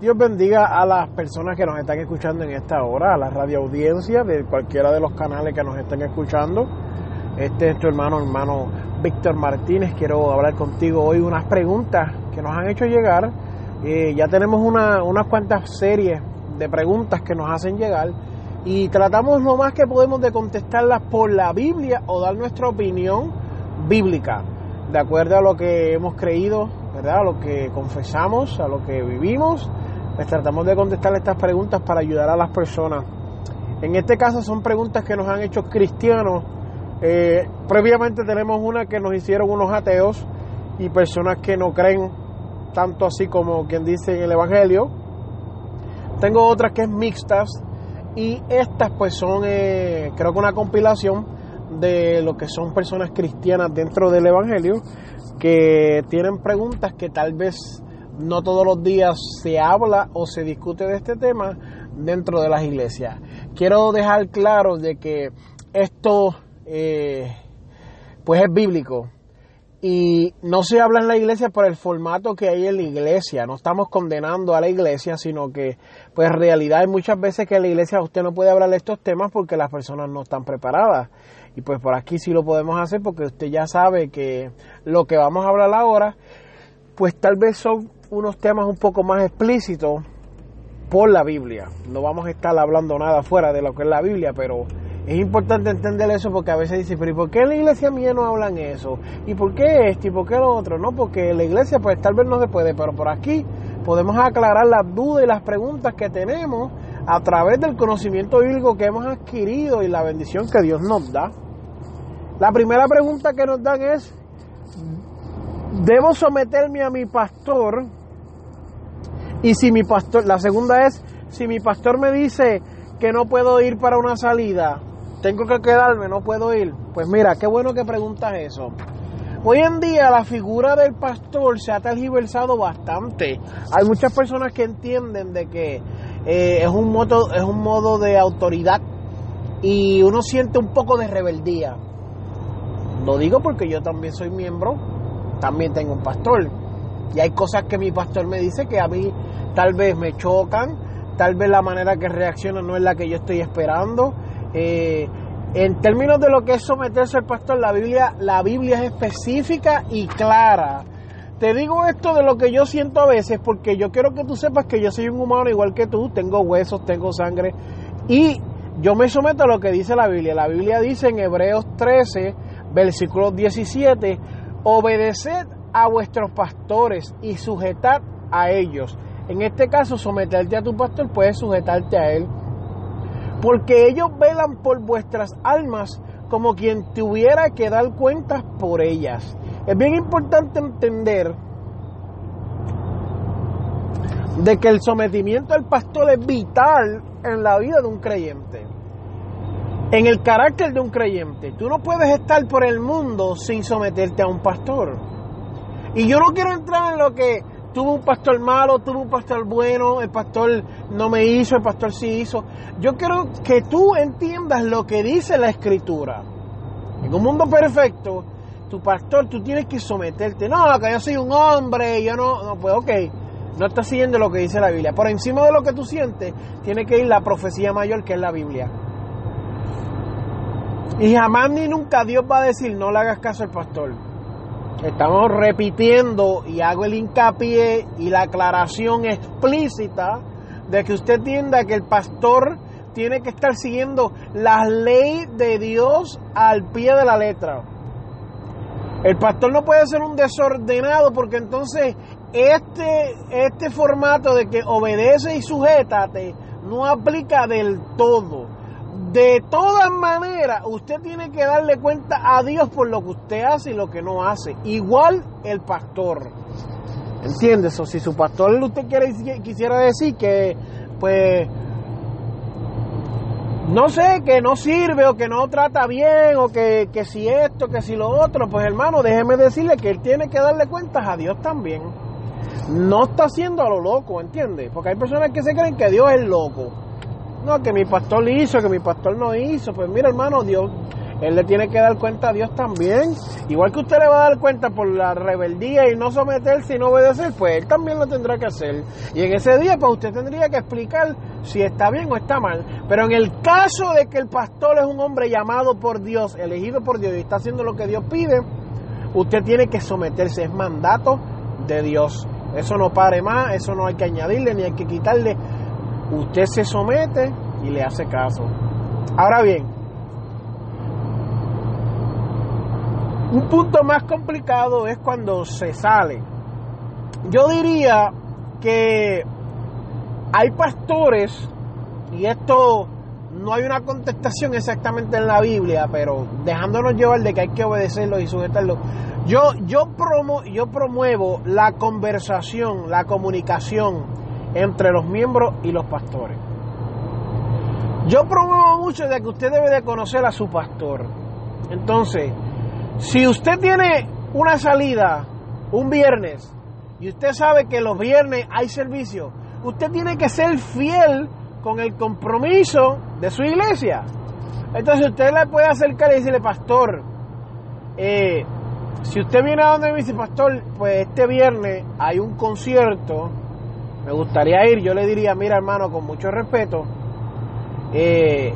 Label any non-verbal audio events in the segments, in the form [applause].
Dios bendiga a las personas que nos están escuchando en esta hora, a la radio audiencia de cualquiera de los canales que nos estén escuchando. Este es tu hermano, hermano Víctor Martínez. Quiero hablar contigo hoy unas preguntas que nos han hecho llegar. Eh, ya tenemos una, unas cuantas series de preguntas que nos hacen llegar y tratamos lo más que podemos de contestarlas por la Biblia o dar nuestra opinión bíblica, de acuerdo a lo que hemos creído, ¿verdad? A lo que confesamos, a lo que vivimos pues tratamos de contestar estas preguntas para ayudar a las personas. En este caso son preguntas que nos han hecho cristianos. Eh, previamente tenemos una que nos hicieron unos ateos y personas que no creen tanto así como quien dice en el Evangelio. Tengo otras que es mixtas y estas pues son eh, creo que una compilación de lo que son personas cristianas dentro del Evangelio que tienen preguntas que tal vez no todos los días se habla o se discute de este tema dentro de las iglesias. Quiero dejar claro de que esto eh, pues es bíblico y no se habla en la iglesia por el formato que hay en la iglesia. No estamos condenando a la iglesia, sino que pues en realidad hay muchas veces que en la iglesia usted no puede hablar de estos temas porque las personas no están preparadas. Y pues por aquí sí lo podemos hacer porque usted ya sabe que lo que vamos a hablar ahora pues tal vez son unos temas un poco más explícitos por la Biblia. No vamos a estar hablando nada fuera de lo que es la Biblia, pero es importante entender eso porque a veces dice, pero ¿y por qué en la iglesia mía no hablan eso? ¿Y por qué esto? ¿Y por qué lo otro? No, porque la iglesia pues tal vez no se pero por aquí podemos aclarar las dudas y las preguntas que tenemos a través del conocimiento bíblico que hemos adquirido y la bendición que Dios nos da. La primera pregunta que nos dan es, ¿debo someterme a mi pastor y si mi pastor, la segunda es, si mi pastor me dice que no puedo ir para una salida, tengo que quedarme, no puedo ir. Pues mira, qué bueno que preguntas eso. Hoy en día la figura del pastor se ha tergiversado bastante. Hay muchas personas que entienden de que eh, es, un modo, es un modo de autoridad y uno siente un poco de rebeldía. Lo digo porque yo también soy miembro, también tengo un pastor. Y hay cosas que mi pastor me dice que a mí tal vez me chocan, tal vez la manera que reacciona no es la que yo estoy esperando. Eh, en términos de lo que es someterse al pastor, la Biblia, la Biblia es específica y clara. Te digo esto de lo que yo siento a veces porque yo quiero que tú sepas que yo soy un humano igual que tú, tengo huesos, tengo sangre y yo me someto a lo que dice la Biblia. La Biblia dice en Hebreos 13, versículo 17, obedeced a vuestros pastores y sujetad a ellos. En este caso, someterte a tu pastor puedes sujetarte a él. Porque ellos velan por vuestras almas como quien tuviera que dar cuentas por ellas. Es bien importante entender de que el sometimiento al pastor es vital en la vida de un creyente, en el carácter de un creyente. Tú no puedes estar por el mundo sin someterte a un pastor. Y yo no quiero entrar en lo que tuvo un pastor malo, tuvo un pastor bueno, el pastor no me hizo, el pastor sí hizo. Yo quiero que tú entiendas lo que dice la escritura. En un mundo perfecto, tu pastor, tú tienes que someterte. No, que yo soy un hombre, yo no, no pues ok, no estás siguiendo lo que dice la Biblia. Por encima de lo que tú sientes, tiene que ir la profecía mayor que es la Biblia. Y jamás ni nunca Dios va a decir, no le hagas caso al pastor Estamos repitiendo y hago el hincapié y la aclaración explícita de que usted entienda que el pastor tiene que estar siguiendo la ley de Dios al pie de la letra. El pastor no puede ser un desordenado porque entonces este, este formato de que obedece y sujétate no aplica del todo. De todas maneras, usted tiene que darle cuenta a Dios por lo que usted hace y lo que no hace. Igual el pastor. ¿Entiendes? O si su pastor usted quiere, quisiera decir que, pues, no sé, que no sirve o que no trata bien o que, que si esto, que si lo otro, pues hermano, déjeme decirle que él tiene que darle cuentas a Dios también. No está haciendo a lo loco, ¿entiendes? Porque hay personas que se creen que Dios es loco. No, que mi pastor hizo, que mi pastor no hizo. Pues mira, hermano, Dios, él le tiene que dar cuenta a Dios también. Igual que usted le va a dar cuenta por la rebeldía y no someterse y no obedecer, pues él también lo tendrá que hacer. Y en ese día, pues usted tendría que explicar si está bien o está mal. Pero en el caso de que el pastor es un hombre llamado por Dios, elegido por Dios y está haciendo lo que Dios pide, usted tiene que someterse. Es mandato de Dios. Eso no pare más, eso no hay que añadirle ni hay que quitarle usted se somete y le hace caso. Ahora bien, un punto más complicado es cuando se sale. Yo diría que hay pastores, y esto no hay una contestación exactamente en la Biblia, pero dejándonos llevar de que hay que obedecerlo y sujetarlo. Yo, yo, promo, yo promuevo la conversación, la comunicación entre los miembros y los pastores. Yo promuevo mucho de que usted debe de conocer a su pastor. Entonces, si usted tiene una salida un viernes y usted sabe que los viernes hay servicio, usted tiene que ser fiel con el compromiso de su iglesia. Entonces usted le puede acercar y decirle, pastor, eh, si usted viene a donde me dice, pastor, pues este viernes hay un concierto me gustaría ir, yo le diría, mira hermano, con mucho respeto, eh,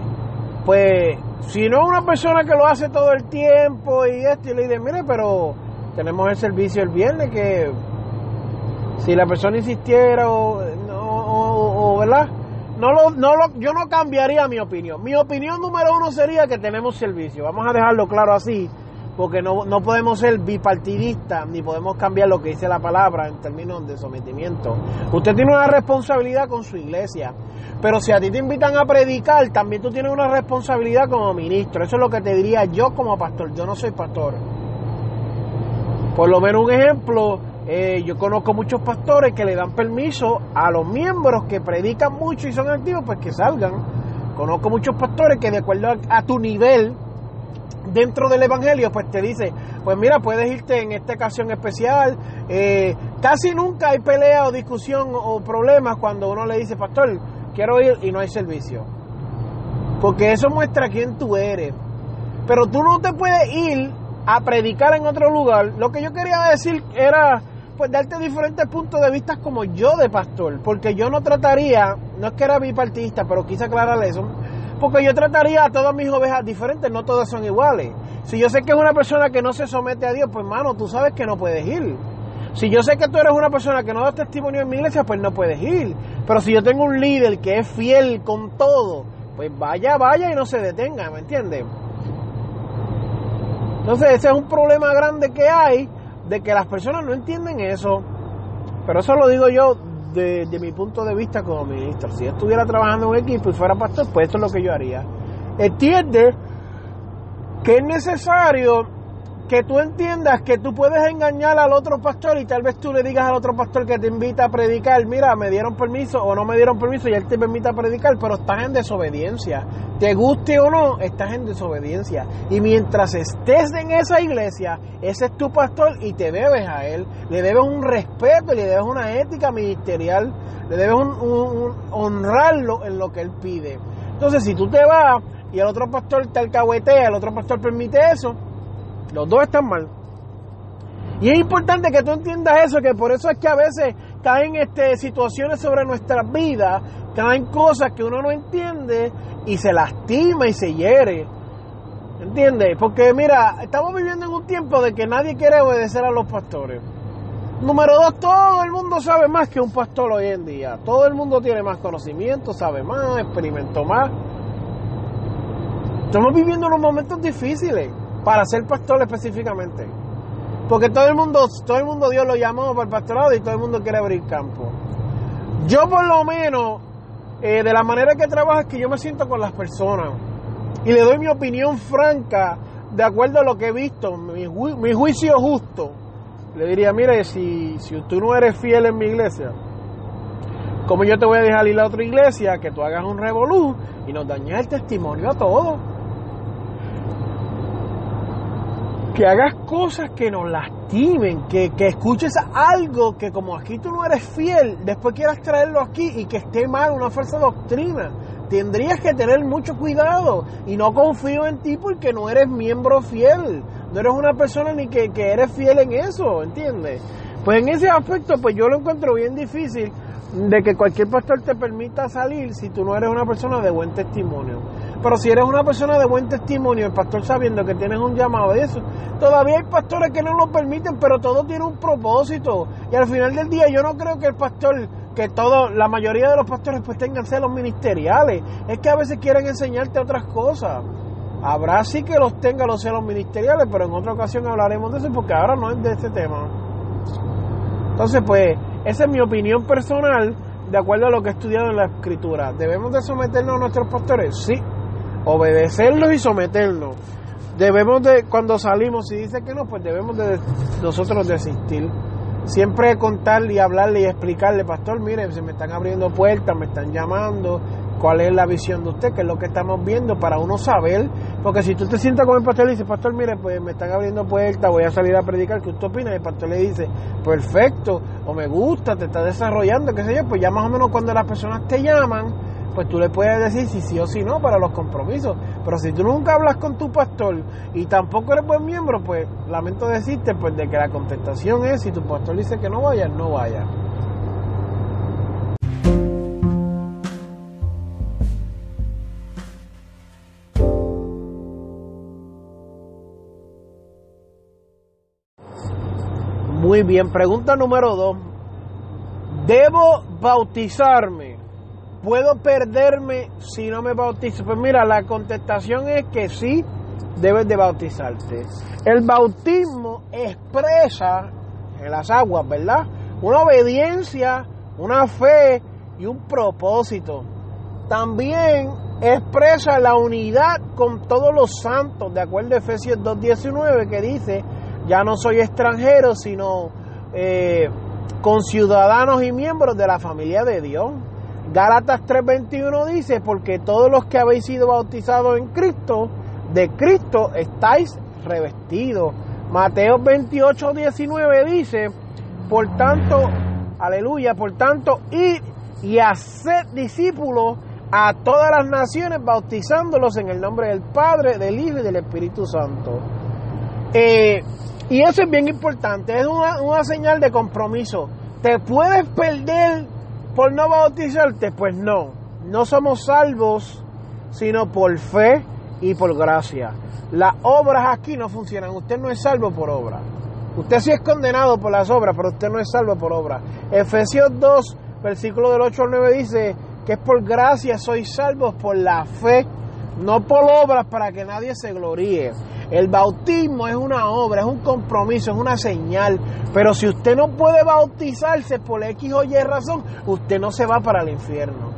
pues si no una persona que lo hace todo el tiempo y esto, y le dice, mire, pero tenemos el servicio el viernes que si la persona insistiera o, o, ¿verdad? No lo, no lo, yo no cambiaría mi opinión. Mi opinión número uno sería que tenemos servicio. Vamos a dejarlo claro así porque no, no podemos ser bipartidistas ni podemos cambiar lo que dice la palabra en términos de sometimiento. Usted tiene una responsabilidad con su iglesia, pero si a ti te invitan a predicar, también tú tienes una responsabilidad como ministro. Eso es lo que te diría yo como pastor. Yo no soy pastor. Por lo menos un ejemplo, eh, yo conozco muchos pastores que le dan permiso a los miembros que predican mucho y son activos, pues que salgan. Conozco muchos pastores que de acuerdo a tu nivel dentro del Evangelio, pues te dice, pues mira, puedes irte en esta ocasión especial. Eh, casi nunca hay pelea o discusión o problemas cuando uno le dice, pastor, quiero ir y no hay servicio. Porque eso muestra quién tú eres. Pero tú no te puedes ir a predicar en otro lugar. Lo que yo quería decir era, pues, darte diferentes puntos de vista como yo de pastor. Porque yo no trataría, no es que era bipartista, pero quise aclarar eso porque yo trataría a todas mis ovejas diferentes, no todas son iguales. Si yo sé que es una persona que no se somete a Dios, pues hermano, tú sabes que no puedes ir. Si yo sé que tú eres una persona que no da testimonio en mi iglesia, pues no puedes ir. Pero si yo tengo un líder que es fiel con todo, pues vaya, vaya y no se detenga, ¿me entiendes? Entonces ese es un problema grande que hay de que las personas no entienden eso. Pero eso lo digo yo de, mi punto de vista como ministro. Si estuviera trabajando en un equipo y fuera pastor, pues eso es lo que yo haría. Entiende que es necesario que tú entiendas que tú puedes engañar al otro pastor y tal vez tú le digas al otro pastor que te invita a predicar, mira, me dieron permiso o no me dieron permiso y él te permite predicar, pero estás en desobediencia. Te guste o no, estás en desobediencia. Y mientras estés en esa iglesia, ese es tu pastor y te debes a él. Le debes un respeto, le debes una ética ministerial, le debes honrarlo en lo que él pide. Entonces, si tú te vas y el otro pastor te alcahuetea, el otro pastor permite eso, los dos están mal. Y es importante que tú entiendas eso, que por eso es que a veces caen este, situaciones sobre nuestras vidas, caen cosas que uno no entiende y se lastima y se hiere. ¿Entiendes? Porque mira, estamos viviendo en un tiempo de que nadie quiere obedecer a los pastores. Número dos, todo el mundo sabe más que un pastor hoy en día. Todo el mundo tiene más conocimiento, sabe más, experimentó más. Estamos viviendo unos momentos difíciles para ser pastor específicamente. Porque todo el mundo, todo el mundo Dios lo llamó para el pastorado y todo el mundo quiere abrir campo. Yo por lo menos, eh, de la manera que trabajo es que yo me siento con las personas. y le doy mi opinión franca de acuerdo a lo que he visto, mi, mi juicio justo, le diría, mire, si, si tú no eres fiel en mi iglesia, como yo te voy a dejar ir a otra iglesia, que tú hagas un revolú y nos dañes el testimonio a todos? Que hagas cosas que nos lastimen, que, que escuches algo que como aquí tú no eres fiel, después quieras traerlo aquí y que esté mal, una falsa doctrina tendrías que tener mucho cuidado y no confío en ti porque no eres miembro fiel, no eres una persona ni que, que eres fiel en eso, ¿entiendes? Pues en ese aspecto, pues yo lo encuentro bien difícil de que cualquier pastor te permita salir si tú no eres una persona de buen testimonio. Pero si eres una persona de buen testimonio, el pastor sabiendo que tienes un llamado de eso, todavía hay pastores que no lo permiten, pero todo tiene un propósito. Y al final del día yo no creo que el pastor que todo, la mayoría de los pastores pues tengan celos ministeriales. Es que a veces quieren enseñarte otras cosas. Habrá sí que los tenga los celos ministeriales, pero en otra ocasión hablaremos de eso porque ahora no es de este tema. Entonces, pues, esa es mi opinión personal de acuerdo a lo que he estudiado en la escritura. ¿Debemos de someternos a nuestros pastores? Sí. Obedecerlos y someternos. Debemos de, cuando salimos, si dice que no, pues debemos de nosotros desistir siempre contarle y hablarle y explicarle, pastor, mire, se me están abriendo puertas, me están llamando, cuál es la visión de usted, qué es lo que estamos viendo, para uno saber, porque si tú te sientas con el pastor y dices, pastor, mire, pues me están abriendo puertas, voy a salir a predicar, ¿qué usted opina? Y el pastor le dice, perfecto, o me gusta, te está desarrollando, qué sé yo, pues ya más o menos cuando las personas te llaman, pues tú le puedes decir si sí o si no para los compromisos. Pero si tú nunca hablas con tu pastor y tampoco eres buen miembro, pues lamento decirte pues de que la contestación es si tu pastor dice que no vayas, no vayas. Bien, pregunta número dos. ¿Debo bautizarme? ¿Puedo perderme si no me bautizo? Pues mira, la contestación es que sí, debes de bautizarte. El bautismo expresa en las aguas, ¿verdad? Una obediencia, una fe y un propósito. También expresa la unidad con todos los santos, de acuerdo a Efesios 2.19, que dice, ya no soy extranjero, sino eh, con ciudadanos y miembros de la familia de Dios. Gálatas 3:21 dice, porque todos los que habéis sido bautizados en Cristo, de Cristo estáis revestidos. Mateo 28:19 dice, por tanto, aleluya, por tanto, id y haced discípulos a todas las naciones, bautizándolos en el nombre del Padre, del Hijo y del Espíritu Santo. Eh, y eso es bien importante, es una, una señal de compromiso. Te puedes perder por no bautizarte? Pues no, no somos salvos sino por fe y por gracia. Las obras aquí no funcionan, usted no es salvo por obra. Usted sí es condenado por las obras, pero usted no es salvo por obra. Efesios 2, versículo del 8 al 9 dice que es por gracia sois salvos por la fe, no por obras para que nadie se gloríe. El bautismo es una obra, es un compromiso, es una señal. Pero si usted no puede bautizarse por X o Y razón, usted no se va para el infierno.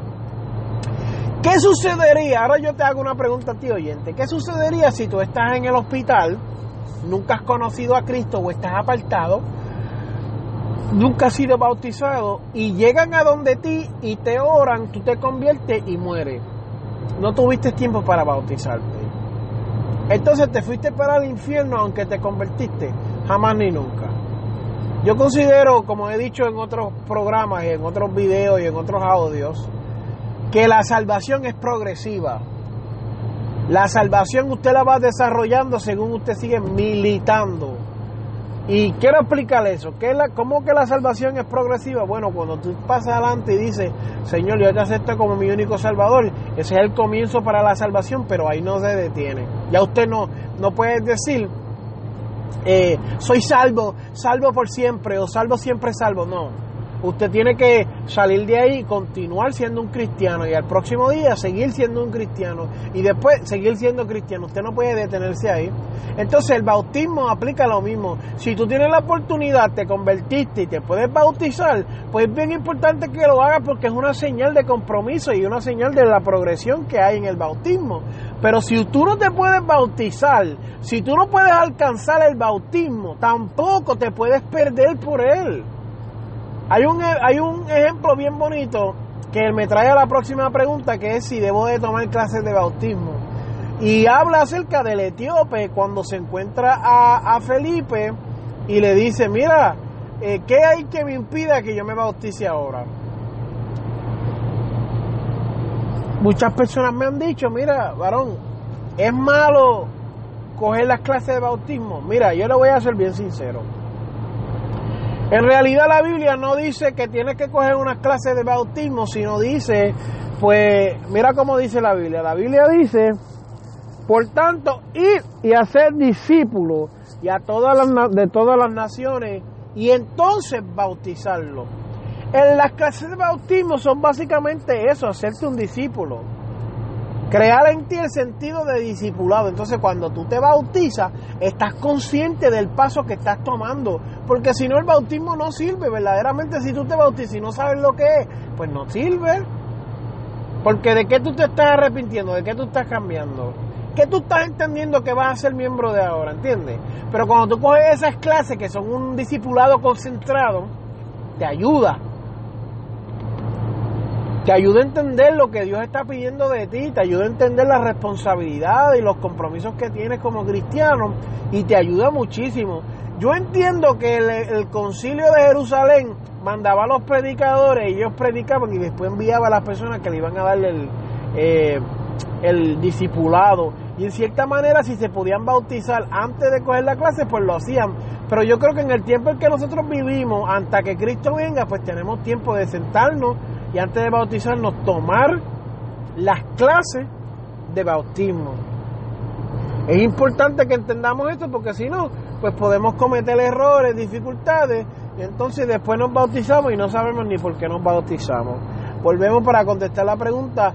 ¿Qué sucedería? Ahora yo te hago una pregunta a ti, oyente. ¿Qué sucedería si tú estás en el hospital, nunca has conocido a Cristo o estás apartado, nunca has sido bautizado y llegan a donde ti y te oran, tú te conviertes y mueres? No tuviste tiempo para bautizarte. Entonces te fuiste para el infierno aunque te convertiste, jamás ni nunca. Yo considero, como he dicho en otros programas y en otros videos y en otros audios, que la salvación es progresiva. La salvación usted la va desarrollando según usted sigue militando. Y quiero explicarle eso. ¿Qué la, ¿Cómo que la salvación es progresiva? Bueno, cuando tú pasas adelante y dices, Señor, yo te acepto como mi único salvador, ese es el comienzo para la salvación, pero ahí no se detiene. Ya usted no, no puede decir, eh, soy salvo, salvo por siempre o salvo siempre salvo. No, Usted tiene que salir de ahí y continuar siendo un cristiano y al próximo día seguir siendo un cristiano y después seguir siendo cristiano. Usted no puede detenerse ahí. Entonces el bautismo aplica lo mismo. Si tú tienes la oportunidad, te convertiste y te puedes bautizar, pues es bien importante que lo hagas porque es una señal de compromiso y una señal de la progresión que hay en el bautismo. Pero si tú no te puedes bautizar, si tú no puedes alcanzar el bautismo, tampoco te puedes perder por él. Hay un, hay un ejemplo bien bonito que me trae a la próxima pregunta, que es si debo de tomar clases de bautismo. Y habla acerca del etíope cuando se encuentra a, Felipe y le dice, mira, eh, ¿qué hay que me impida que yo me bautice ahora? Muchas personas me han dicho, mira, varón, es malo coger las clases de bautismo. Mira, yo le voy a ser bien sincero. En realidad la Biblia no dice que tienes que coger unas clases de bautismo, sino dice, pues, mira cómo dice la Biblia. La Biblia dice, por tanto, ir y hacer discípulos y a todas las, de todas las naciones y entonces bautizarlos en las clases de bautismo son básicamente eso, hacerte un discípulo. Crear en ti el sentido de discipulado. Entonces cuando tú te bautizas, estás consciente del paso que estás tomando. Porque si no, el bautismo no sirve. Verdaderamente si tú te bautizas y no sabes lo que es, pues no sirve. Porque de qué tú te estás arrepintiendo, de qué tú estás cambiando. ¿Qué tú estás entendiendo que vas a ser miembro de ahora? ¿Entiendes? Pero cuando tú coges esas clases que son un discipulado concentrado, te ayuda te ayuda a entender lo que Dios está pidiendo de ti, te ayuda a entender la responsabilidad y los compromisos que tienes como cristiano y te ayuda muchísimo. Yo entiendo que el, concilio de Jerusalén mandaba a los predicadores, ellos predicaban y después enviaba a las personas que le iban a darle el, eh, el discipulado. Y en cierta manera, si se podían bautizar antes de coger la clase, pues lo hacían. Pero yo creo que en el tiempo en que nosotros vivimos, hasta que Cristo venga, pues tenemos tiempo de sentarnos y antes de bautizarnos tomar las clases de bautismo. Es importante que entendamos esto porque si no, pues podemos cometer errores, dificultades y entonces después nos bautizamos y no sabemos ni por qué nos bautizamos. Volvemos para contestar la pregunta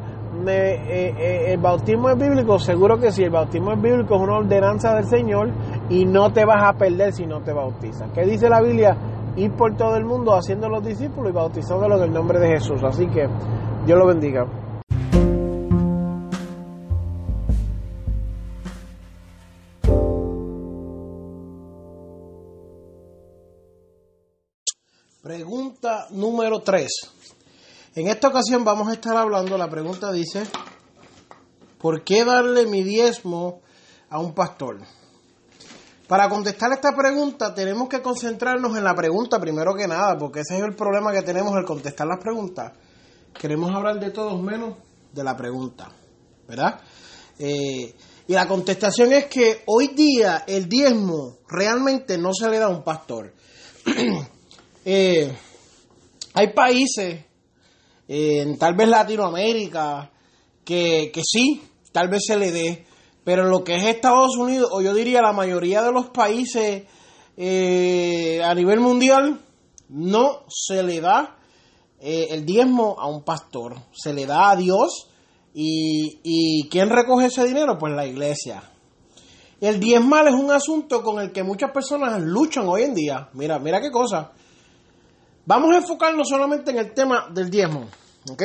eh, eh, el bautismo es bíblico, seguro que sí, el bautismo es bíblico, es una ordenanza del Señor y no te vas a perder si no te bautizas. ¿Qué dice la Biblia? Ir por todo el mundo haciendo los discípulos y bautizándolos en el nombre de Jesús. Así que Dios lo bendiga. Pregunta número 3. En esta ocasión vamos a estar hablando, la pregunta dice, ¿por qué darle mi diezmo a un pastor? Para contestar esta pregunta tenemos que concentrarnos en la pregunta primero que nada, porque ese es el problema que tenemos al contestar las preguntas. Queremos hablar de todos menos de la pregunta, ¿verdad? Eh, y la contestación es que hoy día el diezmo realmente no se le da a un pastor. [clears throat] Eh, hay países, en tal vez Latinoamérica, que, que sí, tal vez se le dé, pero lo que es Estados Unidos, o yo diría la mayoría de los países eh, a nivel mundial, no se le da eh, el diezmo a un pastor, se le da a Dios. Y, y ¿quién recoge ese dinero? Pues la iglesia. El diezmal es un asunto con el que muchas personas luchan hoy en día. Mira, mira qué cosa. Vamos a enfocarnos solamente en el tema del diezmo. ¿Ok?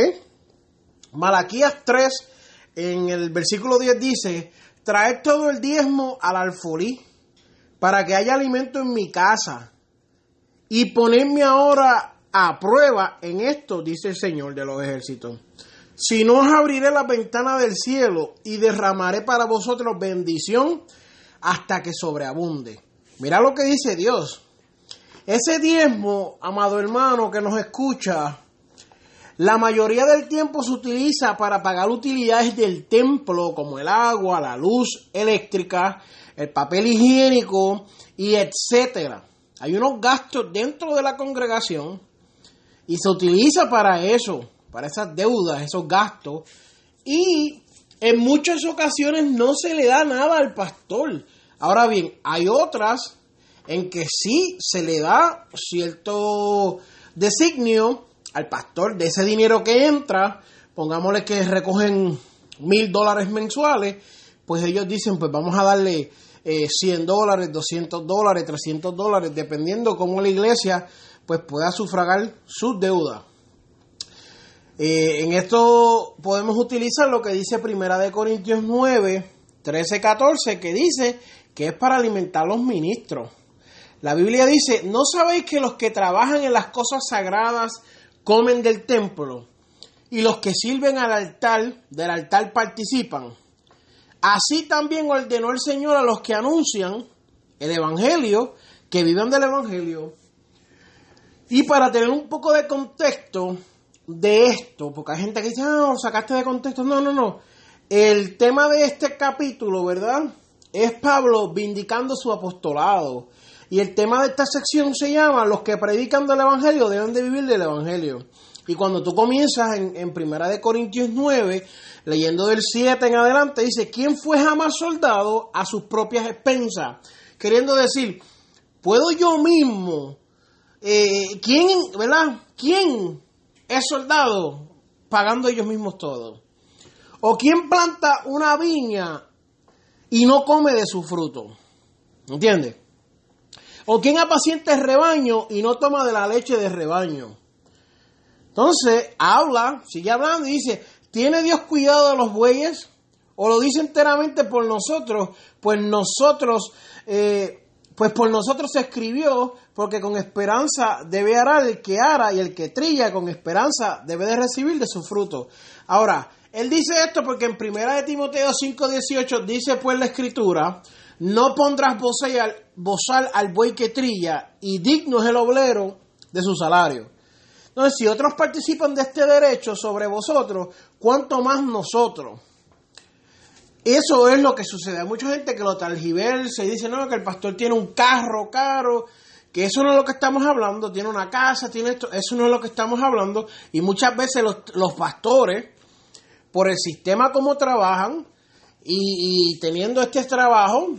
Malaquías 3, en el versículo 10 dice, traed todo el diezmo al alfolí, para que haya alimento en mi casa, y ponerme ahora a prueba en esto, dice el Señor de los ejércitos. Si no os abriré la ventana del cielo y derramaré para vosotros bendición hasta que sobreabunde. Mira lo que dice Dios. Ese diezmo, amado hermano que nos escucha, la mayoría del tiempo se utiliza para pagar utilidades del templo como el agua, la luz eléctrica, el papel higiénico y etcétera. Hay unos gastos dentro de la congregación y se utiliza para eso, para esas deudas, esos gastos y en muchas ocasiones no se le da nada al pastor. Ahora bien, hay otras en que sí se le da cierto designio al pastor de ese dinero que entra, pongámosle que recogen mil dólares mensuales, pues ellos dicen, pues vamos a darle 100 eh, dólares, 200 dólares, 300 dólares, dependiendo cómo la iglesia pues pueda sufragar sus deudas. Eh, en esto podemos utilizar lo que dice Primera de Corintios 9, 13, 14, que dice que es para alimentar a los ministros. La Biblia dice, ¿no sabéis que los que trabajan en las cosas sagradas comen del templo y los que sirven al altar, del altar participan? Así también ordenó el Señor a los que anuncian el Evangelio, que vivan del Evangelio. Y para tener un poco de contexto de esto, porque hay gente que dice, ah, sacaste de contexto. No, no, no. El tema de este capítulo, ¿verdad? Es Pablo vindicando su apostolado. Y el tema de esta sección se llama Los que predican del Evangelio deben de vivir del Evangelio. Y cuando tú comienzas en, Primera de Corintios 9, leyendo del 7 en adelante, dice, ¿quién fue jamás soldado a sus propias expensas? Queriendo decir, ¿puedo yo mismo? Eh, ¿Quién, verdad? ¿Quién es soldado pagando ellos mismos todo? ¿O quién planta una viña y no come de su fruto? ¿Entiendes? ¿O quién apacienta el rebaño y no toma de la leche del rebaño? Entonces, habla, sigue hablando y dice, ¿tiene Dios cuidado de los bueyes? ¿O lo dice enteramente por nosotros? Pues nosotros, eh, pues por nosotros se escribió, porque con esperanza debe arar el que ara y el que trilla con esperanza debe de recibir de su fruto. Ahora, él dice esto porque en primera de Timoteo 5:18 dice pues la escritura, no pondrás bozal al buey que trilla y digno es el obrero de su salario. Entonces, si otros participan de este derecho sobre vosotros, ¿cuánto más nosotros? Eso es lo que sucede. Hay mucha gente que lo talgiversa y dice, no, que el pastor tiene un carro caro, que eso no es lo que estamos hablando, tiene una casa, tiene esto, eso no es lo que estamos hablando. Y muchas veces los, pastores, por el sistema como trabajan y, teniendo este trabajo,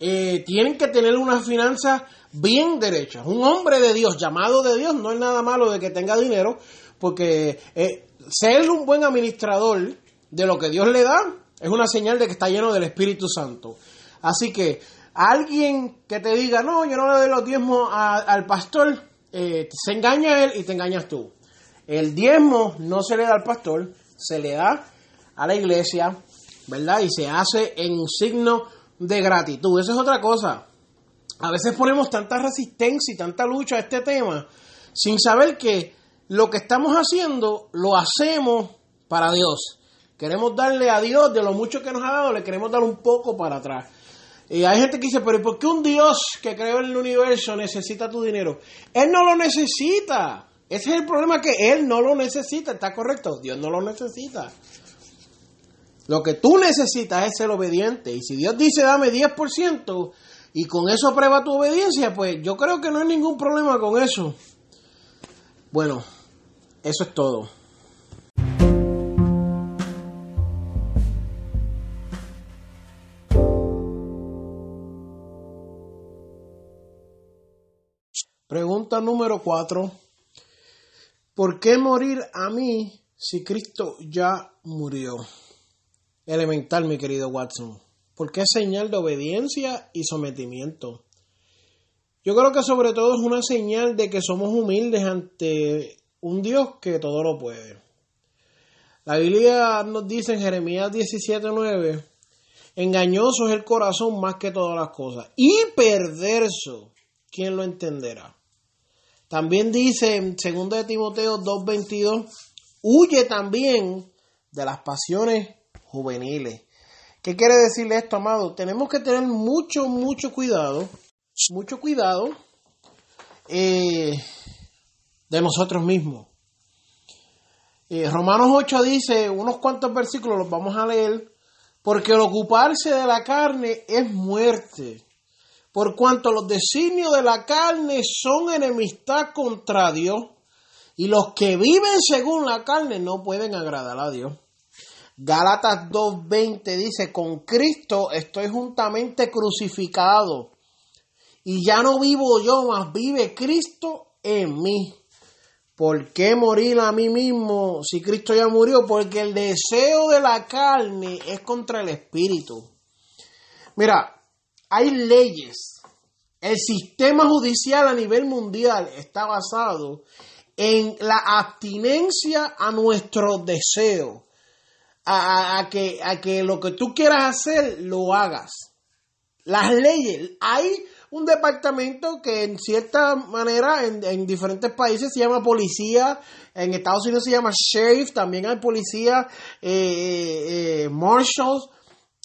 eh, tienen que tener unas finanzas bien derecha. Un hombre de Dios, llamado de Dios, no es nada malo de que tenga dinero, porque eh, ser un buen administrador de lo que Dios le da es una señal de que está lleno del Espíritu Santo. Así que alguien que te diga, no, yo no le doy los diezmos al pastor, eh, se engaña él y te engañas tú. El diezmo no se le da al pastor, se le da a la iglesia, ¿verdad? Y se hace en signo de gratitud. Eso es otra cosa a veces ponemos tanta resistencia y tanta lucha a este tema sin saber que lo que estamos haciendo lo hacemos para Dios. Queremos darle a Dios de lo mucho que nos ha dado, le queremos dar un poco para atrás. Y hay gente que dice, pero ¿por qué un Dios que creó el universo necesita tu dinero? Él no lo necesita. Ese es el problema que Él no lo necesita. ¿Está correcto? Dios no lo necesita. Lo que tú necesitas es ser obediente. Y si Dios dice dame 10%, y con eso prueba tu obediencia, pues yo creo que no hay ningún problema con eso. Bueno, eso es todo. Pregunta número 4. ¿Por qué morir a mí si Cristo ya murió? Elemental, mi querido Watson porque es señal de obediencia y sometimiento. Yo creo que sobre todo es una señal de que somos humildes ante un Dios que todo lo puede. La Biblia nos dice en Jeremías 17:9, engañoso es el corazón más que todas las cosas y perverso, ¿quién lo entenderá? También dice en 2 de Timoteo 2:22, huye también de las pasiones juveniles ¿Qué quiere decirle esto, amado? Tenemos que tener mucho, mucho cuidado, mucho cuidado eh, de nosotros mismos. Eh, Romanos 8 dice, unos cuantos versículos los vamos a leer, porque el ocuparse de la carne es muerte, por cuanto los designios de la carne son enemistad contra Dios, y los que viven según la carne no pueden agradar a Dios. Gálatas 2.20 dice, con Cristo estoy juntamente crucificado y ya no vivo yo, mas vive Cristo en mí. ¿Por qué morir a mí mismo si Cristo ya murió? Porque el deseo de la carne es contra el espíritu. Mira, hay leyes. El sistema judicial a nivel mundial está basado en la abstinencia a nuestro deseo, a, que, a que lo que tú quieras hacer lo hagas. Las leyes, hay un departamento que en cierta manera en, en, diferentes países se llama policía, en Estados Unidos se llama sheriff, también hay policía, eh, eh, eh marshals,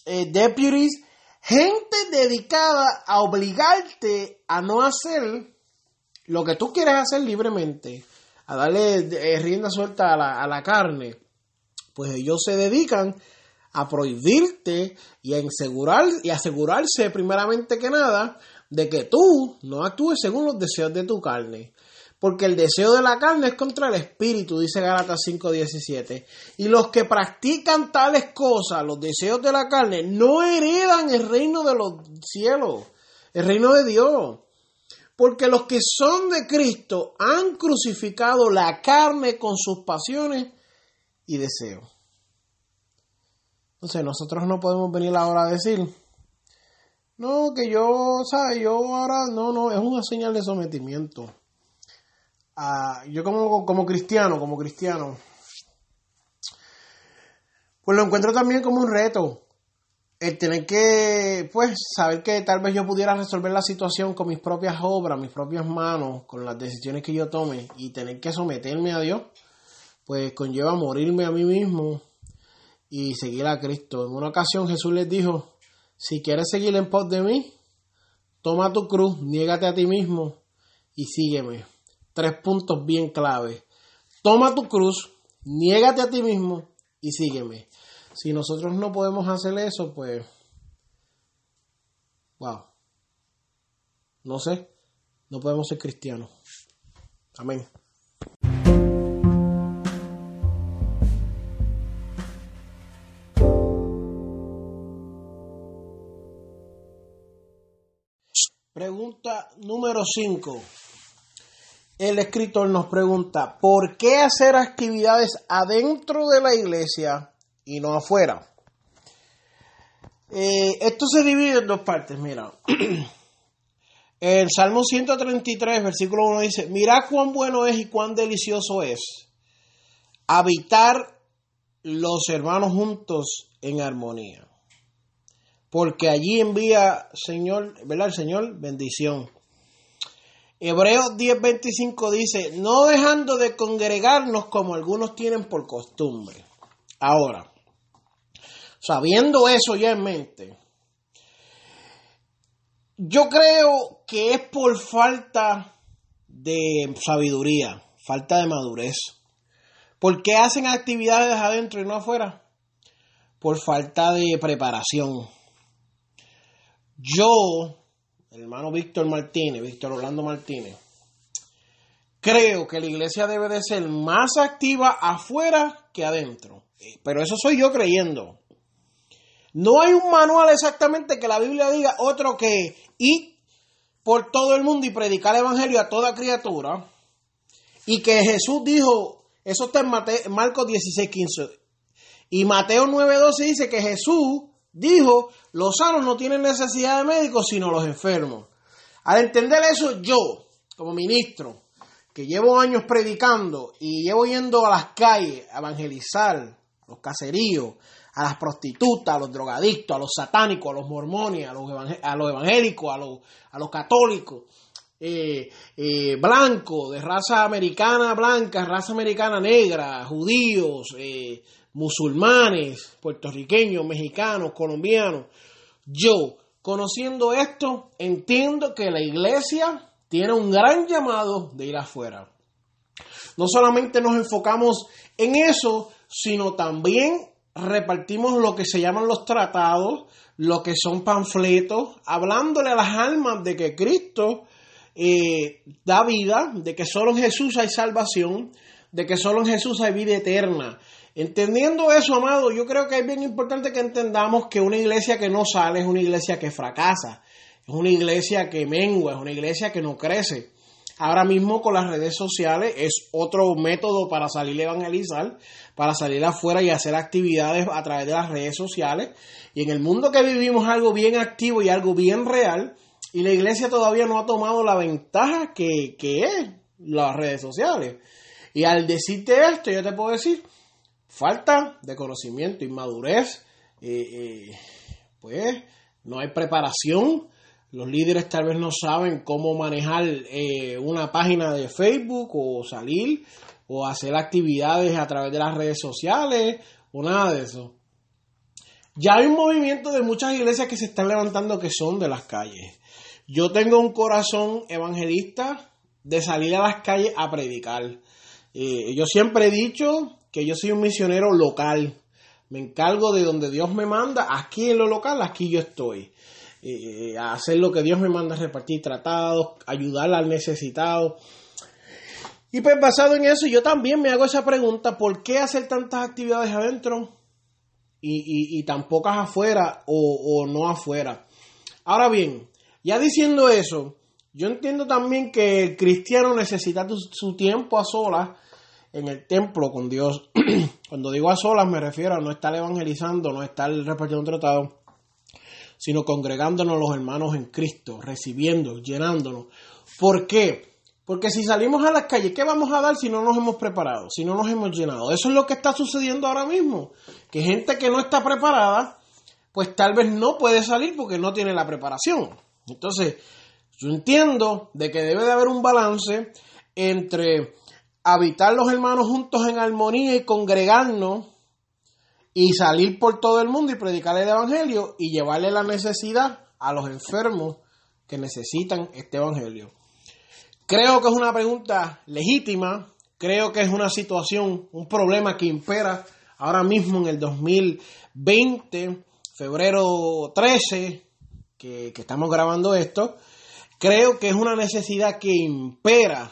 deputies, gente dedicada a obligarte a no hacer lo que tú quieres hacer libremente, a darle rienda suelta a la, a la carne, pues ellos se dedican a prohibirte y a asegurar, y asegurarse primeramente que nada de que tú no actúes según los deseos de tu carne. Porque el deseo de la carne es contra el espíritu, dice Gálatas 5:17. Y los que practican tales cosas, los deseos de la carne, no heredan el reino de los cielos, el reino de Dios. Porque los que son de Cristo han crucificado la carne con sus pasiones y deseos. Entonces nosotros no podemos venir ahora a decir, no, que yo, ¿sabes? Yo ahora, no, no, es una señal de sometimiento. Ah, yo como, como cristiano, como cristiano, pues lo encuentro también como un reto. El tener que, pues, saber que tal vez yo pudiera resolver la situación con mis propias obras, mis propias manos, con las decisiones que yo tome y tener que someterme a Dios, pues conlleva morirme a mí mismo y seguir a Cristo. En una ocasión Jesús les dijo, si quieres seguir en pos de mí, toma tu cruz, niégate a ti mismo y sígueme. Tres puntos bien clave. Toma tu cruz, niégate a ti mismo y sígueme. Si nosotros no podemos hacer eso, pues, wow, no sé, no podemos ser cristianos. Amén. Pregunta número 5. El escritor nos pregunta, ¿por qué hacer actividades adentro de la iglesia y no afuera? Eh, esto se divide en dos partes, mira. [clears throat] El Salmo 133, versículo 1 dice, mira cuán bueno es y cuán delicioso es habitar los hermanos juntos en armonía porque allí envía Señor, ¿verdad? El Señor bendición. Hebreos 10:25 dice, no dejando de congregarnos como algunos tienen por costumbre. Ahora, sabiendo eso ya en mente, yo creo que es por falta de sabiduría, falta de madurez. ¿Por qué hacen actividades adentro y no afuera? Por falta de preparación yo, hermano Víctor Martínez, Víctor Orlando Martínez, creo que la iglesia debe de ser más activa afuera que adentro. Pero eso soy yo creyendo. No hay un manual exactamente que la Biblia diga otro que ir por todo el mundo y predicar el evangelio a toda criatura. Y que Jesús dijo, eso está en Marcos 16, 15. Y Mateo 9, 12 dice que Jesús dijo, los sanos no tienen necesidad de médicos, sino los enfermos. Al entender eso, yo, como ministro, que llevo años predicando y llevo yendo a las calles a evangelizar, a los caseríos, a las prostitutas, a los drogadictos, a los satánicos, a los mormones, a los, evangélicos, a los, católicos, eh, eh, blancos, de raza americana blanca, raza americana negra, judíos, eh, musulmanes, puertorriqueños, mexicanos, colombianos. Yo, conociendo esto, entiendo que la iglesia tiene un gran llamado de ir afuera. No solamente nos enfocamos en eso, sino también repartimos lo que se llaman los tratados, lo que son panfletos, hablándole a las almas de que Cristo eh, da vida, de que solo en Jesús hay salvación, de que solo en Jesús hay vida eterna. Entendiendo eso, amado, yo creo que es bien importante que entendamos que una iglesia que no sale es una iglesia que fracasa, es una iglesia que mengua, es una iglesia que no crece. Ahora mismo con las redes sociales es otro método para salir a evangelizar, para salir afuera y hacer actividades a través de las redes sociales. Y en el mundo que vivimos algo bien activo y algo bien real, y la iglesia todavía no ha tomado la ventaja que, que es las redes sociales. Y al decirte esto, yo te puedo decir, falta de conocimiento, inmadurez, eh, eh, pues no hay preparación. Los líderes tal vez no saben cómo manejar eh, una página de Facebook o salir o hacer actividades a través de las redes sociales o nada de eso. Ya hay un movimiento de muchas iglesias que se están levantando que son de las calles. Yo tengo un corazón evangelista de salir a las calles a predicar. Eh, yo siempre he dicho que yo soy un misionero local. Me encargo de donde Dios me manda, aquí en lo local, aquí yo estoy. A hacer lo que Dios me manda, repartir tratados, ayudar al necesitado. Y pues basado en eso, yo también me hago esa pregunta, ¿por qué hacer tantas actividades adentro y, tan pocas afuera o, no afuera? Ahora bien, ya diciendo eso, yo entiendo también que el cristiano necesita su tiempo a solas en el templo con Dios. [clears throat] Cuando digo a solas me refiero a no estar evangelizando, no estar repartiendo un tratado, sino congregándonos los hermanos en Cristo, recibiendo, llenándonos. ¿Por qué? Porque si salimos a las calles, ¿qué vamos a dar si no nos hemos preparado, si no nos hemos llenado? Eso es lo que está sucediendo ahora mismo. Que gente que no está preparada, pues tal vez no puede salir porque no tiene la preparación. Entonces, yo entiendo de que debe de haber un balance entre habitar los hermanos juntos en armonía y congregarnos y salir por todo el mundo y predicar el evangelio y llevarle la necesidad a los enfermos que necesitan este evangelio. Creo que es una pregunta legítima, creo que es una situación, un problema que impera ahora mismo en el 2020, febrero 13, que, estamos grabando esto. Creo que es una necesidad que impera,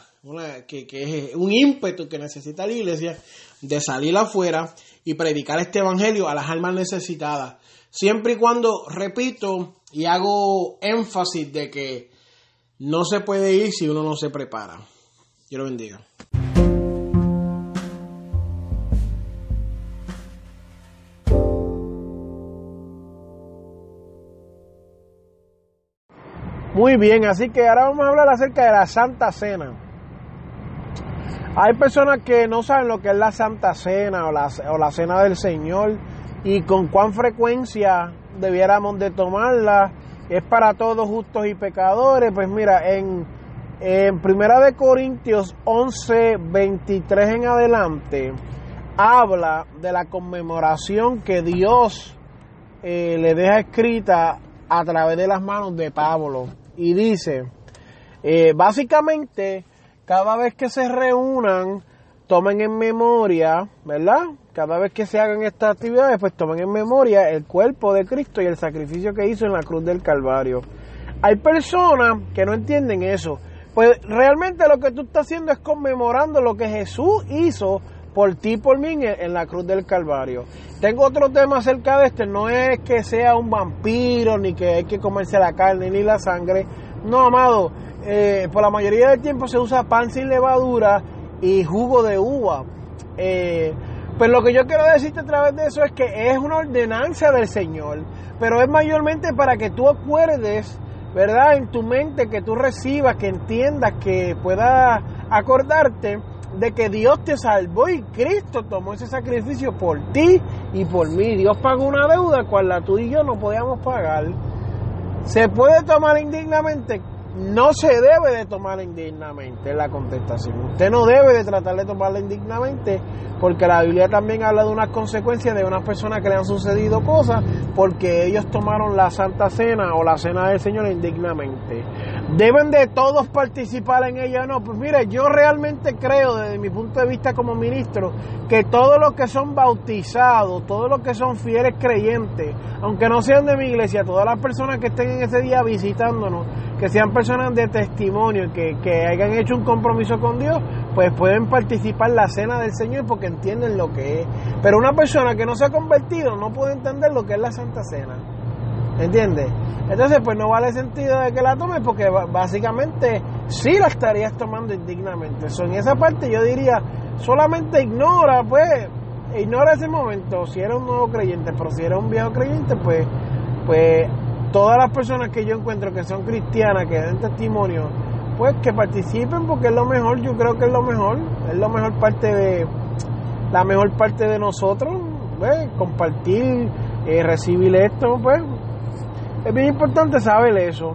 que, que es un ímpetu que necesita la iglesia de salir afuera y predicar este evangelio a las almas necesitadas. Siempre y cuando, repito y hago énfasis de que no se puede ir si uno no se prepara. Dios lo bendiga. Muy bien, así que ahora vamos a hablar acerca de la Santa Cena. Hay personas que no saben lo que es la Santa Cena o la, o la Cena del Señor y con cuán frecuencia debiéramos de tomarla es para todos justos y pecadores. Pues mira, en, en Primera de Corintios 11, 23 en adelante, habla de la conmemoración que Dios eh, le deja escrita a través de las manos de Pablo. Y dice, eh, básicamente, cada vez que se reúnan, tomen en memoria, ¿verdad? Cada vez que se hagan estas actividades, pues tomen en memoria el cuerpo de Cristo y el sacrificio que hizo en la cruz del Calvario. Hay personas que no entienden eso. Pues realmente lo que tú estás haciendo es conmemorando lo que Jesús hizo por ti por mí en la cruz del Calvario. Tengo otro tema acerca de este, no es que sea un vampiro, ni que hay que comerse la carne, ni la sangre. No, amado, eh, por la mayoría del tiempo se usa pan sin levadura y jugo de uva. Eh, pues lo que yo quiero decirte a través de eso es que es una ordenanza del Señor, pero es mayormente para que tú acuerdes, ¿verdad? En tu mente, que tú recibas, que entiendas, que puedas acordarte de que Dios te salvó y Cristo tomó ese sacrificio por ti y por mí. Dios pagó una deuda cual la tú y yo no podíamos pagar. ¿Se puede tomar indignamente? No se debe de tomar indignamente la contestación. Usted no debe de tratar de tomarla indignamente porque la Biblia también habla de unas consecuencias de unas personas que le han sucedido cosas porque ellos tomaron la Santa Cena o la Cena del Señor indignamente. ¿Deben de todos participar en ella no? Pues mire, yo realmente creo desde mi punto de vista como ministro que todos los que son bautizados, todos los que son fieles creyentes, aunque no sean de mi iglesia, todas las personas que estén en ese día visitándonos, que sean personas de testimonio, que, que hayan hecho un compromiso con Dios, pues pueden participar en la cena del Señor porque entienden lo que es. Pero una persona que no se ha convertido no puede entender lo que es la Santa Cena. ¿Entiendes? Entonces, pues no vale sentido de que la tomes porque básicamente sí la estarías tomando indignamente. So, en esa parte yo diría, solamente ignora, pues, ignora ese momento. Si eres un nuevo creyente, pero si eres un viejo creyente, pues, pues todas las personas que yo encuentro que son cristianas, que den testimonio, pues que participen porque es lo mejor, yo creo que es lo mejor, es lo mejor parte de la mejor parte de nosotros, pues, compartir, eh, recibir esto, pues es bien importante saber eso.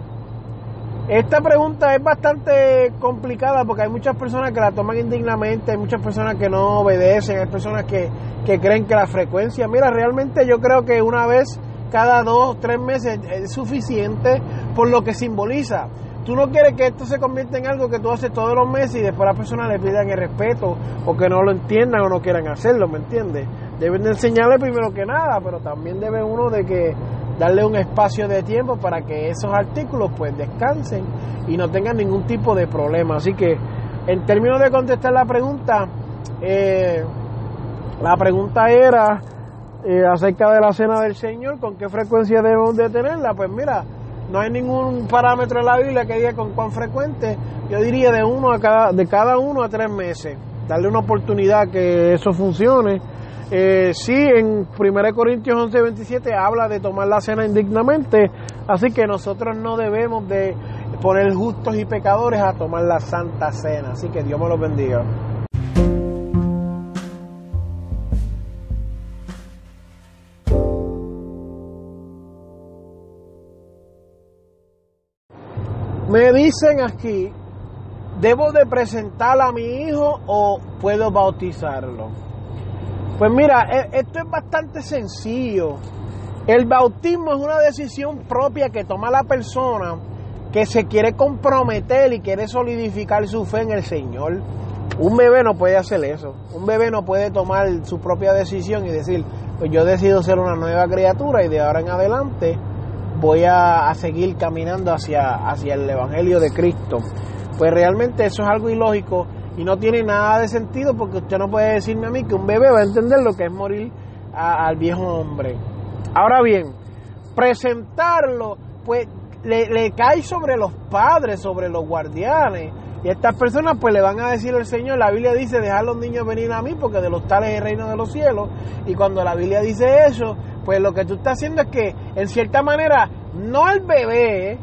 Esta pregunta es bastante complicada porque hay muchas personas que la toman indignamente, hay muchas personas que no obedecen, hay personas que, que creen que la frecuencia, mira, realmente yo creo que una vez cada dos, o tres meses es suficiente por lo que simboliza. Tú no quieres que esto se convierta en algo que tú haces todos los meses y después las personas le pidan el respeto o que no lo entiendan o no quieran hacerlo, ¿me entiendes? Deben de enseñarle primero que nada, pero también debe uno de que darle un espacio de tiempo para que esos artículos pues descansen y no tengan ningún tipo de problema. Así que en términos de contestar la pregunta, eh, la pregunta era eh, acerca de la cena del Señor, con qué frecuencia debemos de tenerla. Pues mira, no hay ningún parámetro en la Biblia que diga con cuán frecuente. Yo diría de uno a cada, de cada uno a tres meses. Darle una oportunidad que eso funcione. Eh, sí, en 1 Corintios 11, 27 habla de tomar la cena indignamente, así que nosotros no debemos de poner justos y pecadores a tomar la santa cena. Así que Dios me los bendiga. Me dicen aquí, ¿debo de presentar a mi hijo o puedo bautizarlo? Pues mira, e, esto es bastante sencillo. El bautismo es una decisión propia que toma la persona que se quiere comprometer y quiere solidificar su fe en el Señor. Un bebé no puede hacer eso. Un bebé no puede tomar su propia decisión y decir, pues yo decido ser una nueva criatura y de ahora en adelante voy a, seguir caminando hacia, hacia el Evangelio de Cristo. Pues realmente eso es algo ilógico y no tiene nada de sentido porque usted no puede decirme a mí que un bebé va a entender lo que es morir al viejo hombre. Ahora bien, presentarlo, pues le, le, cae sobre los padres, sobre los guardianes. Y estas personas pues le van a decir al Señor, la Biblia dice, dejar los niños venir a mí porque de los tales es el reino de los cielos. Y cuando la Biblia dice eso, pues lo que tú estás haciendo es que, en cierta manera, no el bebé,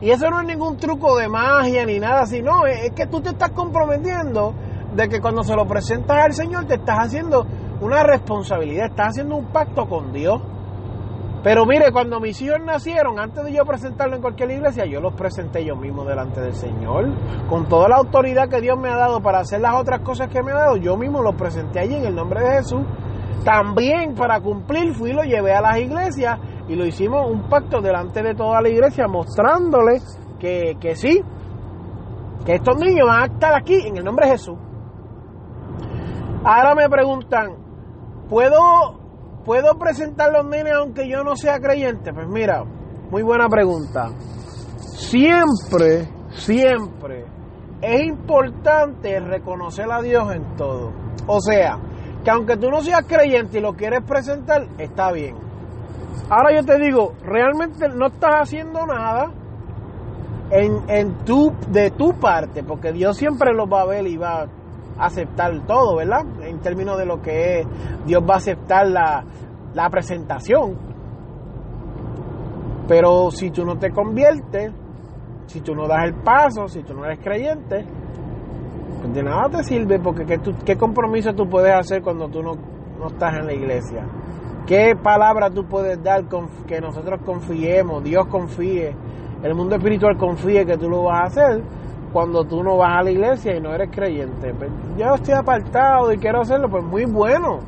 y eso no es ningún truco de magia ni nada sino es que tú te estás comprometiendo de que cuando se lo presentas al Señor te estás haciendo una responsabilidad, estás haciendo un pacto con Dios. Pero mire, cuando mis hijos nacieron, antes de yo presentarlo en cualquier iglesia, yo los presenté yo mismo delante del Señor. Con toda la autoridad que Dios me ha dado para hacer las otras cosas que me ha dado, yo mismo los presenté allí en el nombre de Jesús. También para cumplir fui y lo llevé a las iglesias y lo hicimos un pacto delante de toda la iglesia mostrándole que, que sí, que estos niños van a estar aquí en el nombre de Jesús. Ahora me preguntan, ¿puedo, ¿puedo presentar los nenes aunque yo no sea creyente? Pues mira, muy buena pregunta. Siempre, siempre es importante reconocer a Dios en todo. O sea, que aunque tú no seas creyente y lo quieres presentar, está bien. Ahora yo te digo, realmente no estás haciendo nada en, en tu, de tu parte, porque Dios siempre lo va a ver y va a aceptar todo, ¿verdad? En términos de lo que es, Dios va a aceptar la, presentación. Pero si tú no te conviertes, si tú no das el paso, si tú no eres creyente, de nada te sirve porque ¿qué, compromiso tú puedes hacer cuando tú no, no, estás en la iglesia? ¿Qué palabra tú puedes dar con, que nosotros confiemos, Dios confíe, el mundo espiritual confíe que tú lo vas a hacer cuando tú no vas a la iglesia y no eres creyente? Pues, yo estoy apartado y quiero hacerlo, pues muy bueno,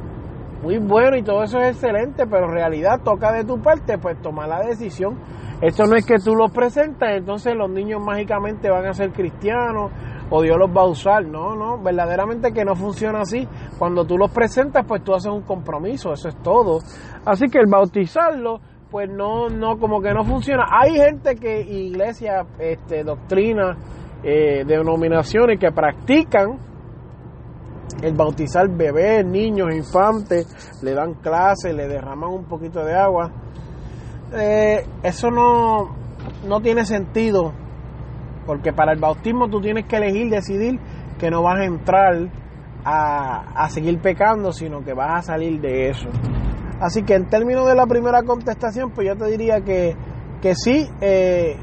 muy bueno y todo eso es excelente, pero en realidad toca de tu parte pues tomar la decisión. Esto no es que tú los presentas, entonces los niños mágicamente van a ser cristianos o Dios los va a usar. No, no, verdaderamente que no funciona así. Cuando tú los presentas, pues tú haces un compromiso, eso es todo. Así que el bautizarlo, pues no, no, como que no funciona. Hay gente que, iglesia, este, doctrina, eh, denominaciones que practican el bautizar bebés, niños, infantes, le dan clases, le derraman un poquito de agua. Eh, eso no, no tiene sentido porque para el bautismo tú tienes que elegir, decidir que no vas a entrar a, seguir pecando, sino que vas a salir de eso. Así que en términos de la primera contestación, pues yo te diría que, que sí, eh,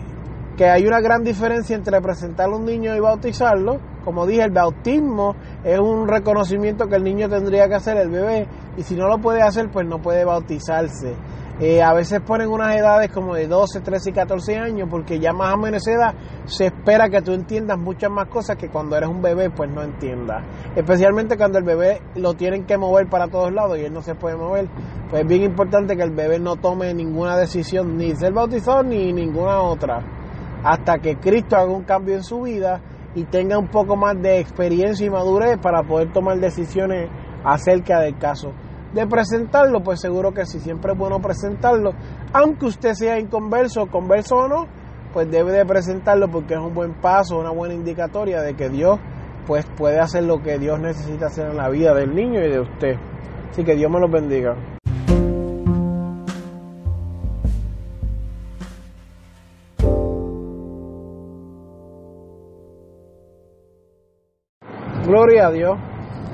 que hay una gran diferencia entre presentar a un niño y bautizarlo. Como dije, el bautismo es un reconocimiento que el niño tendría que hacer, el bebé, y si no lo puede hacer, pues no puede bautizarse. Eh, a veces ponen unas edades como de 12, 13 y 14 años porque ya más o menos edad se espera que tú entiendas muchas más cosas que cuando eres un bebé pues no entiendas. Especialmente cuando el bebé lo tienen que mover para todos lados y él no se puede mover. Pues es bien importante que el bebé no tome ninguna decisión ni ser bautizado ni ninguna otra hasta que Cristo haga un cambio en su vida y tenga un poco más de experiencia y madurez para poder tomar decisiones acerca del caso de presentarlo, pues seguro que sí, siempre es bueno presentarlo, aunque usted sea inconverso, converso o no, pues debe de presentarlo porque es un buen paso, una buena indicatoria de que Dios pues puede hacer lo que Dios necesita hacer en la vida del niño y de usted. Así que Dios me los bendiga. Gloria a Dios.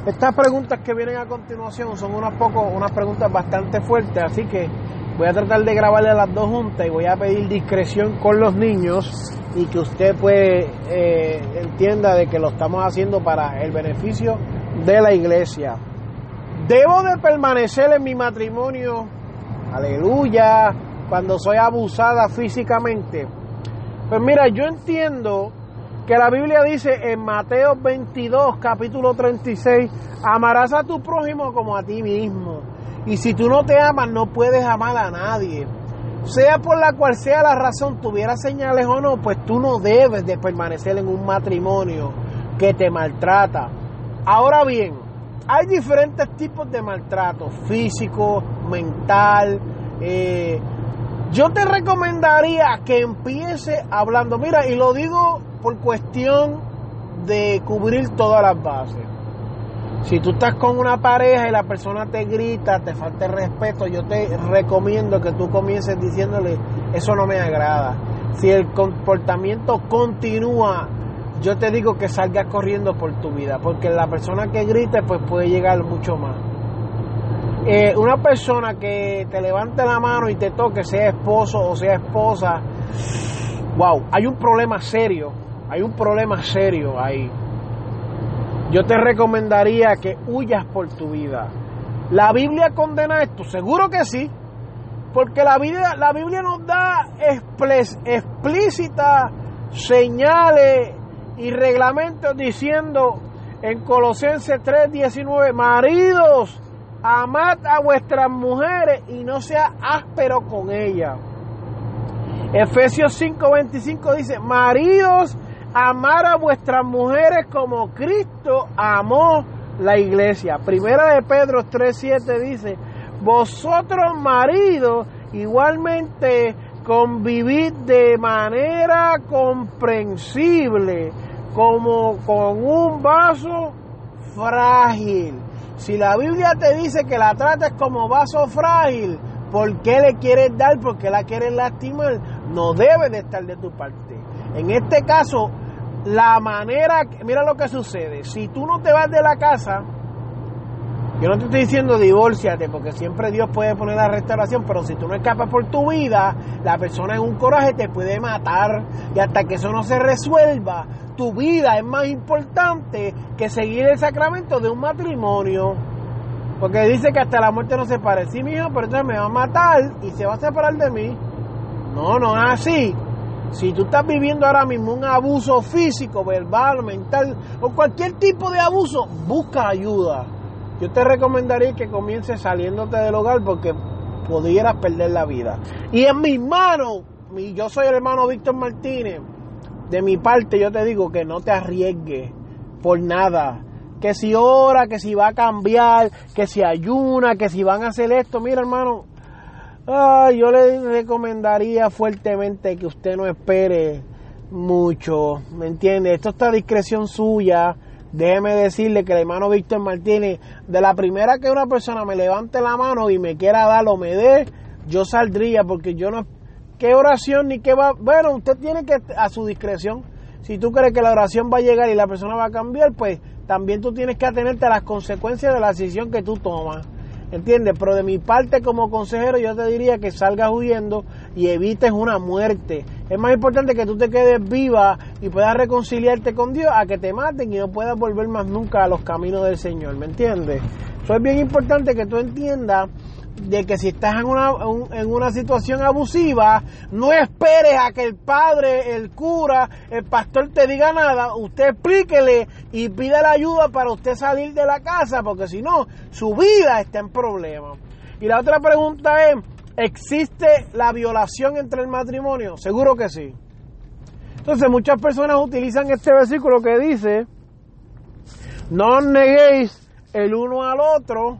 Estas preguntas que vienen a continuación son unas poco, unas preguntas bastante fuertes, así que voy a tratar de grabarle las dos juntas y voy a pedir discreción con los niños y que usted pues eh, entienda de que lo estamos haciendo para el beneficio de la iglesia. Debo de permanecer en mi matrimonio, aleluya, cuando soy abusada físicamente. Pues mira, yo entiendo que la Biblia dice en Mateo 22, capítulo 36, amarás a tu prójimo como a ti mismo. Y si tú no te amas, no puedes amar a nadie. Sea por la cual sea la razón, tuviera señales o no, pues tú no debes de permanecer en un matrimonio que te maltrata. Ahora bien, hay diferentes tipos de maltrato, físico, mental. Eh, yo te recomendaría que empiece hablando, mira, y lo digo por cuestión de cubrir todas las bases. Si tú estás con una pareja y la persona te grita, te falta el respeto, yo te recomiendo que tú comiences diciéndole, eso no me agrada. Si el comportamiento continúa, yo te digo que salgas corriendo por tu vida, porque la persona que grite pues puede llegar mucho más. Eh, una persona que te levante la mano y te toque, sea esposo o sea esposa, wow, hay un problema serio hay un problema serio ahí. Yo te recomendaría que huyas por tu vida. ¿La Biblia condena esto? Seguro que sí. Porque la Biblia, la Biblia nos da explícitas señales y reglamentos diciendo en Colosenses 3:19, maridos, amad a vuestras mujeres y no sea áspero con ellas. Efesios 5:25 dice, maridos, amar a vuestras mujeres como Cristo amó la iglesia. Primera de Pedro 3.7 dice, vosotros maridos igualmente convivid de manera comprensible como con un vaso frágil. Si la Biblia te dice que la tratas como vaso frágil, ¿por qué le quieres dar? ¿Por qué la quieres lastimar? No debe de estar de tu parte. En este caso, la manera, mira lo que sucede, si tú no te vas de la casa, yo no te estoy diciendo divórciate, porque siempre Dios puede poner la restauración, pero si tú no escapas por tu vida, la persona en un coraje te puede matar y hasta que eso no se resuelva, tu vida es más importante que seguir el sacramento de un matrimonio. Porque dice que hasta la muerte no se pare. Sí, mijo, pero entonces me va a matar y se va a separar de mí. No, no es así. Si tú estás viviendo ahora mismo un abuso físico, verbal, mental o cualquier tipo de abuso, busca ayuda. Yo te recomendaría que comiences saliéndote del hogar porque pudieras perder la vida. Y en mis manos, yo soy el hermano Víctor Martínez, de mi parte yo te digo que no te arriesgues por nada. Que si ora, que si va a cambiar, que si ayuna, que si van a hacer esto. Mira hermano, yo le recomendaría fuertemente que usted no espere mucho, ¿me entiende? Esto está a discreción suya. Déjeme decirle que el hermano Víctor Martínez, de la primera que una persona me levante la mano y me quiera dar o me dé, yo saldría porque yo no... ¿Qué oración ni qué va? Bueno, usted tiene que, a su discreción, si tú crees que la oración va a llegar y la persona va a cambiar, pues también tú tienes que atenerte a las consecuencias de la decisión que tú tomas. ¿Entiendes? Pero de mi parte como consejero yo te diría que salgas huyendo y evites una muerte. Es más importante que tú te quedes viva y puedas reconciliarte con Dios a que te maten y no puedas volver más nunca a los caminos del Señor, ¿me entiendes? Eso es bien importante que tú entiendas de que si estás en una, en una situación abusiva, no esperes a que el padre, el cura, el pastor te diga nada, usted explíquele y pida la ayuda para usted salir de la casa, porque si no, su vida está en problema. Y la otra pregunta es, ¿existe la violación entre el matrimonio? Seguro que sí. Entonces muchas personas utilizan este versículo que dice, no neguéis el uno al otro,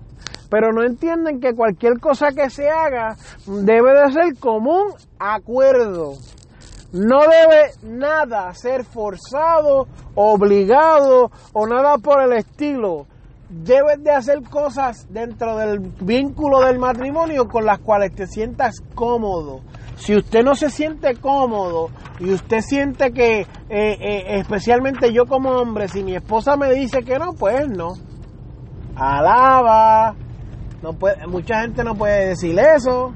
pero no entienden que cualquier cosa que se haga debe de ser común acuerdo. No debe nada ser forzado, obligado o nada por el estilo. Debes de hacer cosas dentro del vínculo del matrimonio con las cuales te sientas cómodo. Si usted no se siente cómodo y usted siente que, eh, eh, especialmente yo como hombre, si mi esposa me dice que no, pues no. Alaba, no puede, mucha gente no puede decir eso.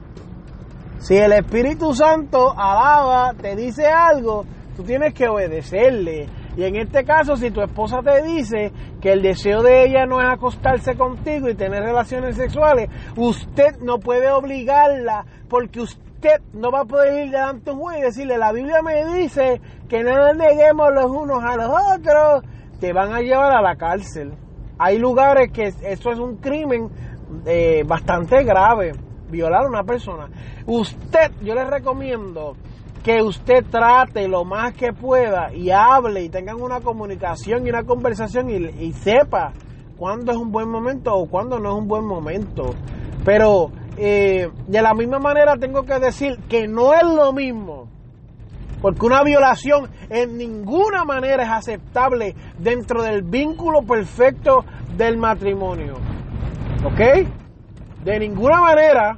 Si el Espíritu Santo alaba, te dice algo, tú tienes que obedecerle. Y en este caso, si tu esposa te dice que el deseo de ella no es acostarse contigo y tener relaciones sexuales, usted no puede obligarla porque usted no va a poder ir delante de un juez y decirle, la Biblia me dice que no nos neguemos los unos a los otros, te van a llevar a la cárcel. Hay lugares que eso es un crimen eh, bastante grave, violar a una persona. Usted, yo le recomiendo que usted trate lo más que pueda y hable y tengan una comunicación y una conversación y, sepa cuándo es un buen momento o cuándo no es un buen momento. Pero eh, de la misma manera tengo que decir que no es lo mismo. Porque una violación en ninguna manera es aceptable dentro del vínculo perfecto del matrimonio. ¿Ok? De ninguna manera,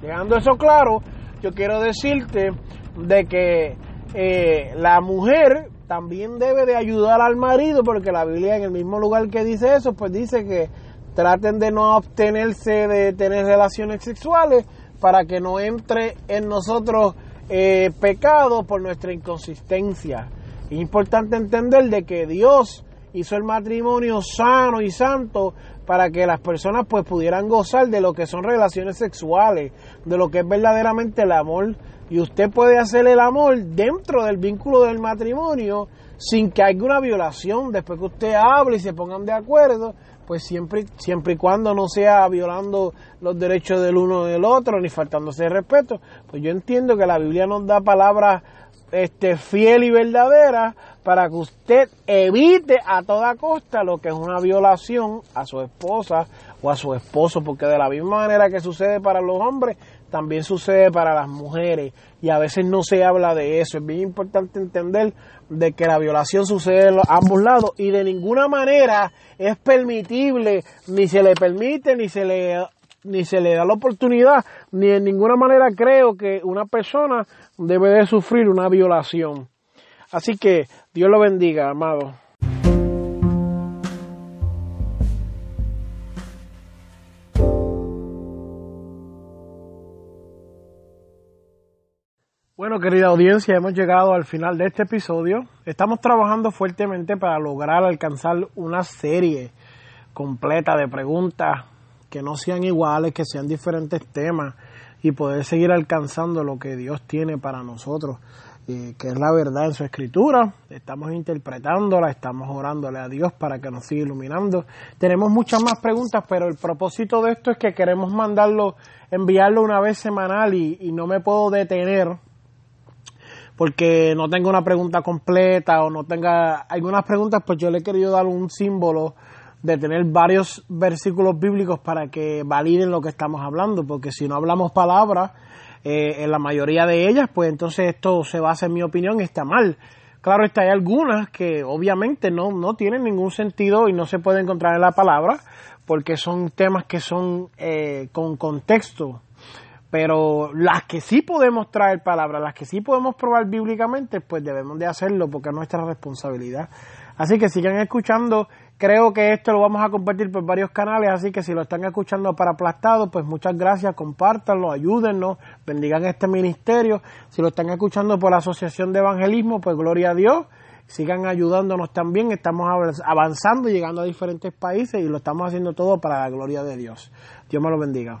dejando eso claro, yo quiero decirte de que eh, la mujer también debe de ayudar al marido, porque la Biblia en el mismo lugar que dice eso, pues dice que traten de no obtenerse de tener relaciones sexuales para que no entre en nosotros eh, pecado por nuestra inconsistencia. Es importante entender de que Dios hizo el matrimonio sano y santo para que las personas pues pudieran gozar de lo que son relaciones sexuales, de lo que es verdaderamente el amor. Y usted puede hacer el amor dentro del vínculo del matrimonio sin que haya una violación. Después que usted hable y se pongan de acuerdo, pues siempre, siempre y cuando no sea violando los derechos del uno del otro ni faltándose de respeto, pues yo entiendo que la Biblia nos da palabras este, fiel y verdadera para que usted evite a toda costa lo que es una violación a su esposa o a su esposo, porque de la misma manera que sucede para los hombres, también sucede para las mujeres y a veces no se habla de eso. Es bien importante entender de que la violación sucede en ambos lados y de ninguna manera es permitible, ni se le permite, ni se le ni se le da la oportunidad, ni en ninguna manera creo que una persona debe de sufrir una violación. Así que Dios lo bendiga, amado. Bueno, querida audiencia, hemos llegado al final de este episodio. Estamos trabajando fuertemente para lograr alcanzar una serie completa de preguntas que no sean iguales, que sean diferentes temas y poder seguir alcanzando lo que Dios tiene para nosotros, que es la verdad en su escritura. Estamos interpretándola, estamos orándole a Dios para que nos siga iluminando. Tenemos muchas más preguntas, pero el propósito de esto es que queremos mandarlo, enviarlo una vez semanal y, y no me puedo detener porque no tengo una pregunta completa o no tenga algunas preguntas, pues yo le he querido dar un símbolo de tener varios versículos bíblicos para que validen lo que estamos hablando, porque si no hablamos palabras, eh, en la mayoría de ellas, pues entonces esto se basa en mi opinión está mal. Claro está, hay algunas que obviamente no, no tienen ningún sentido y no se puede encontrar en la palabra, porque son temas que son eh, con contexto. Pero las que sí podemos traer palabras, las que sí podemos probar bíblicamente, pues debemos de hacerlo porque es nuestra responsabilidad. Así que sigan escuchando Creo que esto lo vamos a compartir por varios canales, así que si lo están escuchando para aplastado, pues muchas gracias, compártanlo, ayúdennos, bendigan este ministerio. Si lo están escuchando por la Asociación de Evangelismo, pues gloria a Dios, sigan ayudándonos también, estamos avanzando, llegando a diferentes países y lo estamos haciendo todo para la gloria de Dios. Dios me lo bendiga.